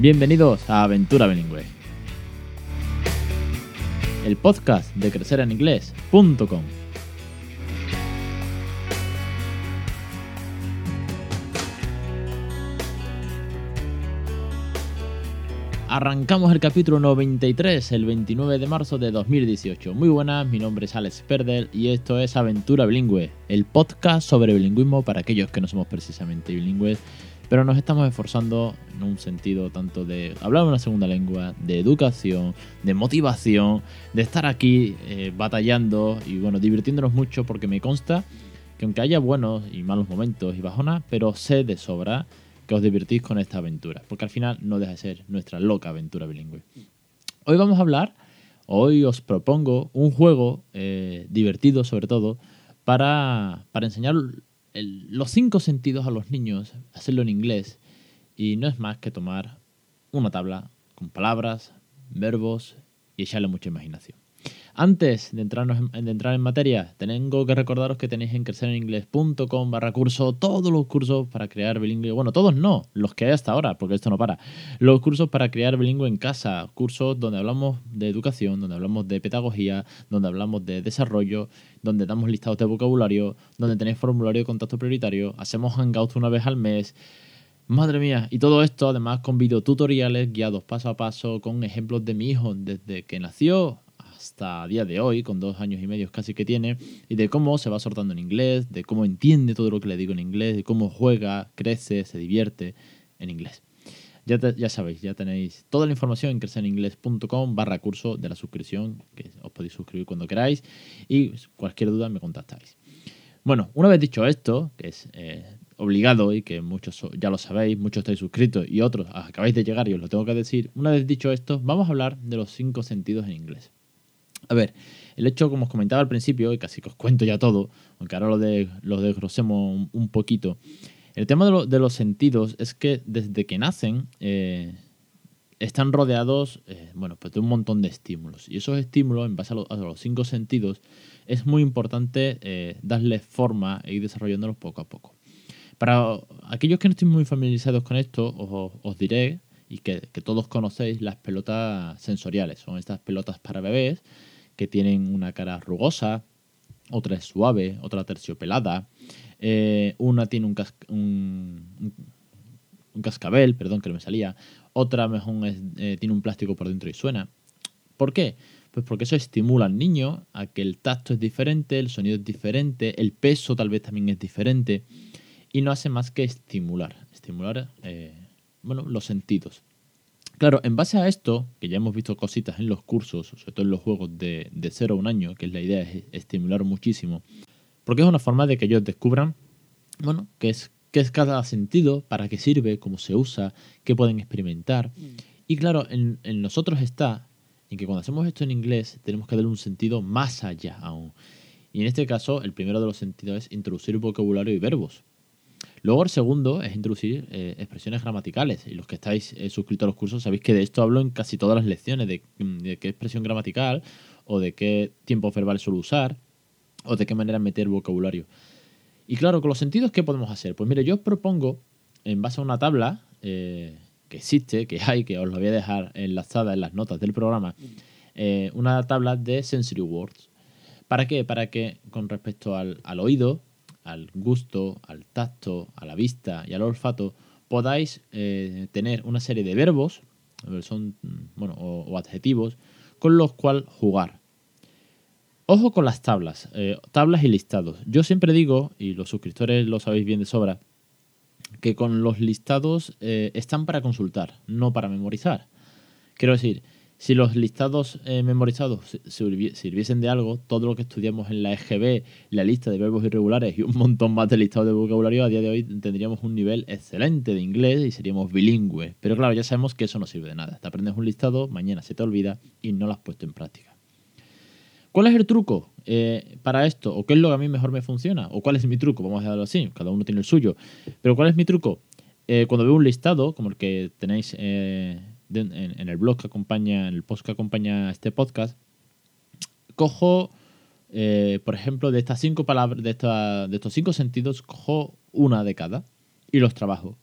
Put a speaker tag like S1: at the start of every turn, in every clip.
S1: Bienvenidos a Aventura Bilingüe, el podcast de crecereninglés.com. Arrancamos el capítulo 93 el 29 de marzo de 2018. Muy buenas, mi nombre es Alex Perder y esto es Aventura Bilingüe, el podcast sobre bilingüismo para aquellos que no somos precisamente bilingües, pero nos estamos esforzando en un sentido tanto de hablar una segunda lengua, de educación, de motivación, de estar aquí eh, batallando y bueno, divirtiéndonos mucho porque me consta que aunque haya buenos y malos momentos y bajonas, pero sé de sobra que os divertís con esta aventura, porque al final no deja de ser nuestra loca aventura bilingüe. Hoy vamos a hablar, hoy os propongo un juego eh, divertido sobre todo para, para enseñar los cinco sentidos a los niños, hacerlo en inglés, y no es más que tomar una tabla con palabras, verbos y echarle mucha imaginación. Antes de, entrarnos de entrar en materia, tengo que recordaros que tenéis en crecereninglés.com barra curso todos los cursos para crear bilingüe. Bueno, todos no, los que hay hasta ahora, porque esto no para. Los cursos para crear bilingüe en casa, cursos donde hablamos de educación, donde hablamos de pedagogía, donde hablamos de desarrollo, donde damos listados de vocabulario, donde tenéis formulario de contacto prioritario, hacemos hangouts una vez al mes. Madre mía, y todo esto además con videotutoriales guiados paso a paso, con ejemplos de mi hijo desde que nació hasta día de hoy, con dos años y medio casi que tiene, y de cómo se va soltando en inglés, de cómo entiende todo lo que le digo en inglés, de cómo juega, crece, se divierte en inglés. Ya, ya sabéis, ya tenéis toda la información en crecereningles.com barra curso de la suscripción, que os podéis suscribir cuando queráis, y cualquier duda me contactáis. Bueno, una vez dicho esto, que es eh, obligado y que muchos ya lo sabéis, muchos estáis suscritos y otros acabáis de llegar y os lo tengo que decir, una vez dicho esto, vamos a hablar de los cinco sentidos en inglés. A ver, el hecho, como os comentaba al principio, y casi que os cuento ya todo, aunque ahora lo, de, lo desgrosemos un, poquito, el tema de, los sentidos es que desde que nacen eh, están rodeados eh, bueno, pues de un montón de estímulos. Y esos estímulos, en base a, los cinco sentidos, es muy importante eh, darles forma e ir desarrollándolos poco a poco. Para aquellos que no estén muy familiarizados con esto, os, diré, y que todos conocéis, las pelotas sensoriales. Son estas pelotas para bebés que tienen una cara rugosa, otra es suave, otra terciopelada, eh, una tiene un, cascabel, perdón que no me salía, otra mejor eh, tiene un plástico por dentro y suena. ¿Por qué? Pues porque eso estimula al niño a que el tacto es diferente, el sonido es diferente, el peso tal vez también es diferente y no hace más que estimular, estimular eh, bueno, los sentidos. Claro, en base a esto, que ya hemos visto cositas en los cursos, sobre todo en los juegos de, de 0 a un año, que es la idea es estimular muchísimo, porque es una forma de que ellos descubran, bueno, qué es, qué es cada sentido, para qué sirve, cómo se usa, qué pueden experimentar. Mm. Y claro, en, en nosotros está en que cuando hacemos esto en inglés tenemos que darle un sentido más allá aún. Y en este caso, el primero de los sentidos es introducir vocabulario y verbos. Luego el segundo es introducir eh, expresiones gramaticales. Y los que estáis eh, suscritos a los cursos sabéis que de esto hablo en casi todas las lecciones, mm, de, qué expresión gramatical o de qué tiempo verbal suelo usar o de qué manera meter vocabulario. Y claro, con los sentidos, ¿qué podemos hacer? Pues mire, yo os propongo, en base a una tabla eh, que existe, que hay, que os la voy a dejar enlazada en las notas del programa, una tabla de sensory words. ¿Para qué? Para que con respecto al, al oído, al gusto, al tacto, a la vista y al olfato, podáis eh, tener una serie de verbos, son, bueno, o, adjetivos, con los cuales jugar. Ojo con las tablas, eh, tablas y listados. Yo siempre digo, y los suscriptores lo sabéis bien de sobra, que con los listados eh, están para consultar, no para memorizar. Quiero decir, si los listados eh, memorizados sirviesen de algo, todo lo que estudiamos en la EGB, la lista de verbos irregulares y un montón más de listados de vocabulario, a día de hoy tendríamos un nivel excelente de inglés y seríamos bilingües. Pero claro, ya sabemos que eso no sirve de nada. Te aprendes un listado, mañana se te olvida y no lo has puesto en práctica. ¿Cuál es el truco eh, para esto? ¿O qué es lo que a mí mejor me funciona? ¿O cuál es mi truco? Vamos a dejarlo así, cada uno tiene el suyo. Pero ¿cuál es mi truco? Eh, cuando veo un listado, como el que tenéis en, el blog que acompaña, en el post que acompaña este podcast, cojo, eh, por ejemplo, de estas cinco palabras, de, de estos cinco sentidos, cojo una de cada y los trabajo.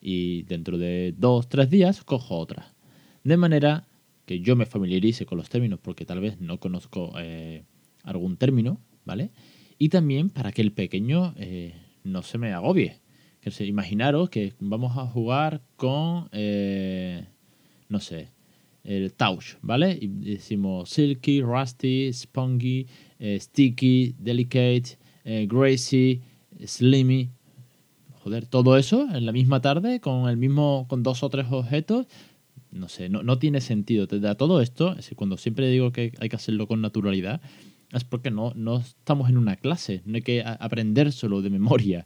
S1: y dentro de dos, tres días cojo otra. De manera que yo me familiarice con los términos porque tal vez no conozco eh, algún término, ¿vale? Y también para que el pequeño eh, no se me agobie. Imaginaros que vamos a jugar con, no sé, el touch, ¿vale? Y decimos silky, rusty, spongy, sticky, delicate, gracie, slimy. Joder, todo eso en la misma tarde con el mismo, con dos o tres objetos no sé, no, no tiene sentido. todo esto, cuando siempre digo que hay que hacerlo con naturalidad, es porque no, no estamos en una clase, no hay que aprender solo de memoria.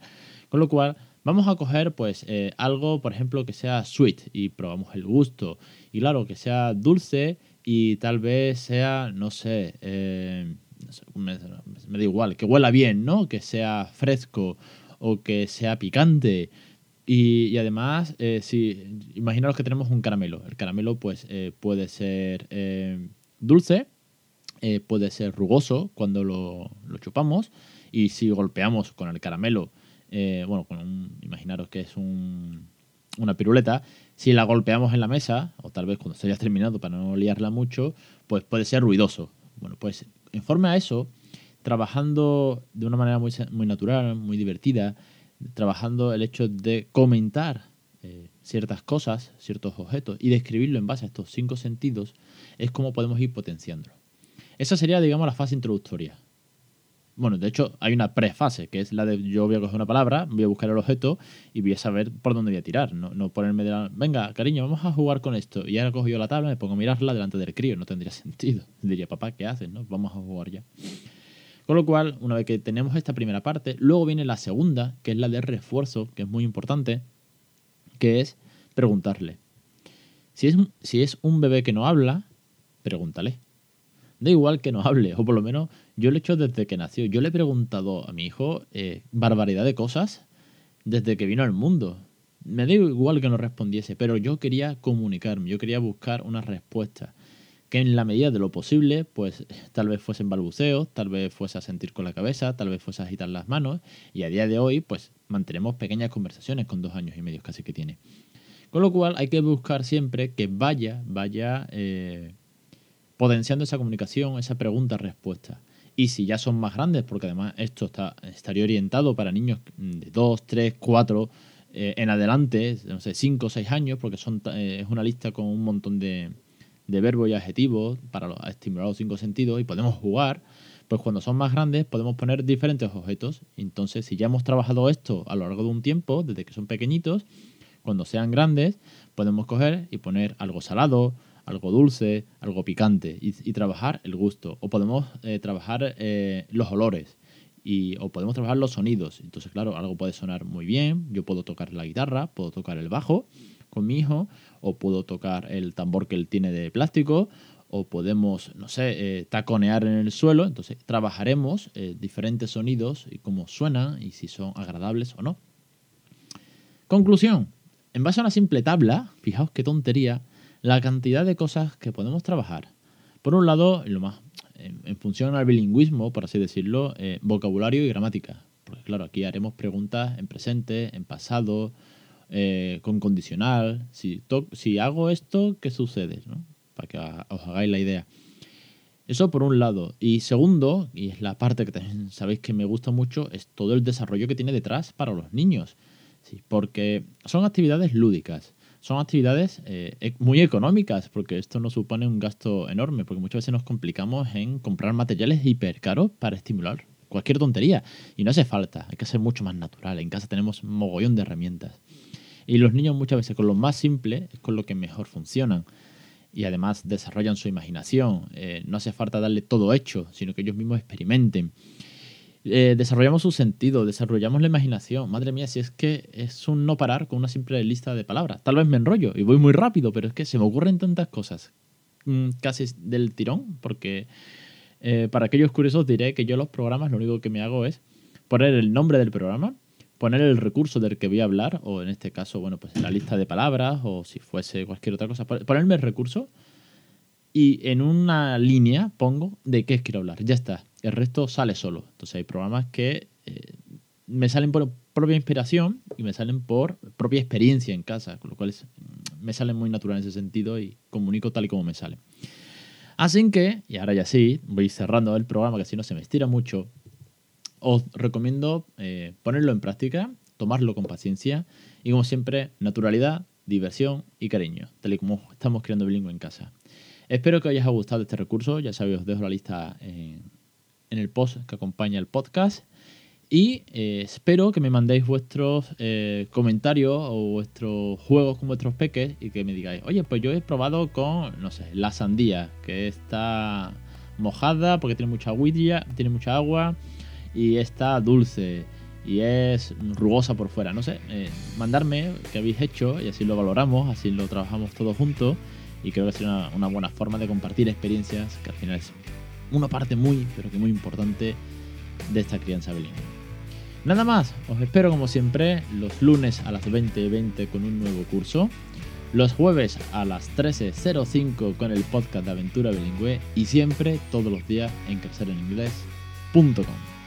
S1: Con lo cual, vamos a coger pues eh, algo, por ejemplo, que sea sweet y probamos el gusto. Y claro, que sea dulce y tal vez sea, no sé, eh, me, da igual, que huela bien, ¿no? Que sea fresco o que sea picante. Y, además, eh, si imaginaros que tenemos un caramelo. El caramelo pues puede ser dulce, puede ser rugoso cuando lo, chupamos. Y si golpeamos con el caramelo, bueno, con imaginaros que es un, una piruleta, si la golpeamos en la mesa, o tal vez cuando se haya terminado para no liarla mucho, pues puede ser ruidoso. Bueno, pues en forma a eso, trabajando de una manera muy, muy natural, muy divertida, trabajando el hecho de comentar eh, ciertas cosas, ciertos objetos y describirlo en base a estos cinco sentidos, es como podemos ir potenciándolo. Esa sería, digamos, la fase introductoria. Bueno, de hecho, hay una prefase, que es la de yo voy a coger una palabra, voy a buscar el objeto y voy a saber por dónde voy a tirar. No, ponerme de la. Venga, cariño, vamos a jugar con esto. Y ahora cojo yo la tabla, me pongo a mirarla delante del crío. No tendría sentido. Diría, papá, ¿qué haces? No? Vamos a jugar ya. Con lo cual, una vez que tenemos esta primera parte, luego viene la segunda, que es la de refuerzo, que es muy importante, que es preguntarle. Si es, si es un bebé que no habla, pregúntale. Da igual que no hable, o por lo menos yo lo he hecho desde que nació. Yo le he preguntado a mi hijo eh, barbaridad de cosas desde que vino al mundo. Me da igual que no respondiese, pero yo quería comunicarme, yo quería buscar una respuesta que en la medida de lo posible, pues tal vez fuesen balbuceos, tal vez fuese a sentir con la cabeza, tal vez fuese a agitar las manos, y a día de hoy, pues mantenemos pequeñas conversaciones con dos años y medio casi que tiene. Con lo cual hay que buscar siempre que vaya, vaya eh, potenciando esa comunicación, esa pregunta-respuesta. Y si ya son más grandes, porque además esto está, estaría orientado para niños de 2, 3, 4 en adelante, no sé, 5 o 6 años, porque son, eh, es una lista con un montón de, de verbos y adjetivos para estimular los cinco sentidos y podemos jugar, pues cuando son más grandes podemos poner diferentes objetos. Entonces, si ya hemos trabajado esto a lo largo de un tiempo, desde que son pequeñitos, cuando sean grandes, podemos coger y poner algo salado, algo dulce, algo picante y, trabajar el gusto. O podemos eh, trabajar eh, los olores. Y, o podemos trabajar los sonidos. Entonces, claro, algo puede sonar muy bien. Yo puedo tocar la guitarra, puedo tocar el bajo con mi hijo, o puedo tocar el tambor que él tiene de plástico, o podemos, no sé, eh, taconear en el suelo. Entonces trabajaremos diferentes sonidos y cómo suenan y si son agradables o no. Conclusión. En base a una simple tabla, fijaos qué tontería, la cantidad de cosas que podemos trabajar. Por un lado, lo más, en, función al bilingüismo, por así decirlo, eh, vocabulario y gramática. Porque claro, aquí haremos preguntas en presente, en pasado, eh, con condicional. Si, si hago esto, ¿qué sucede? Para que os hagáis la idea. Eso por un lado. Y segundo, y es la parte que también sabéis que me gusta mucho, es todo el desarrollo que tiene detrás para los niños. Sí, porque son actividades lúdicas. Son actividades eh, muy económicas, porque esto no supone un gasto enorme, porque muchas veces nos complicamos en comprar materiales hiper caros para estimular cualquier tontería. Y no hace falta, hay que ser mucho más natural. En casa tenemos mogollón de herramientas. Y los niños muchas veces con lo más simple es con lo que mejor funcionan. Y además desarrollan su imaginación. Eh, no hace falta darle todo hecho, sino que ellos mismos experimenten. Eh, desarrollamos su sentido, desarrollamos la imaginación. Madre mía, si es que es un no parar con una simple lista de palabras. Tal vez me enrollo y voy muy rápido, pero es que se me ocurren tantas cosas mm, casi del tirón, porque eh, para aquellos curiosos diré que yo los programas lo único que me hago es poner el nombre del programa, poner el recurso del que voy a hablar, o en este caso, bueno, pues la lista de palabras, o si fuese cualquier otra cosa, ponerme el recurso y en una línea pongo de qué quiero hablar. Ya está. El resto sale solo. Entonces hay programas que eh, me salen por propia inspiración y me salen por propia experiencia en casa, con lo cual me salen muy natural en ese sentido y comunico tal y como me sale. Así que, y ahora ya sí, voy cerrando el programa que si no se me estira mucho, os recomiendo eh, ponerlo en práctica, tomarlo con paciencia y como siempre, naturalidad, diversión y cariño, tal y como estamos creando bilingüe en casa. Espero que os haya gustado este recurso, ya sabéis, os dejo la lista en, el post que acompaña el podcast. Y eh, espero que me mandéis vuestros eh, comentarios o vuestros juegos con vuestros peques y que me digáis, oye, pues yo he probado con, no sé, la sandía, que está mojada porque tiene mucha agüilla, tiene mucha agua y está dulce y es rugosa por fuera. No sé, eh, mandarme qué habéis hecho y así lo valoramos, así lo trabajamos todos juntos y creo que es una, una buena forma de compartir experiencias que al final es una parte muy, pero que muy importante de esta crianza bilingüe. Nada más, os espero como siempre los lunes a las 20.20 con un nuevo curso, los jueves a las 13.05 con el podcast de Aventura Bilingüe y siempre todos los días en crecereninglés.com.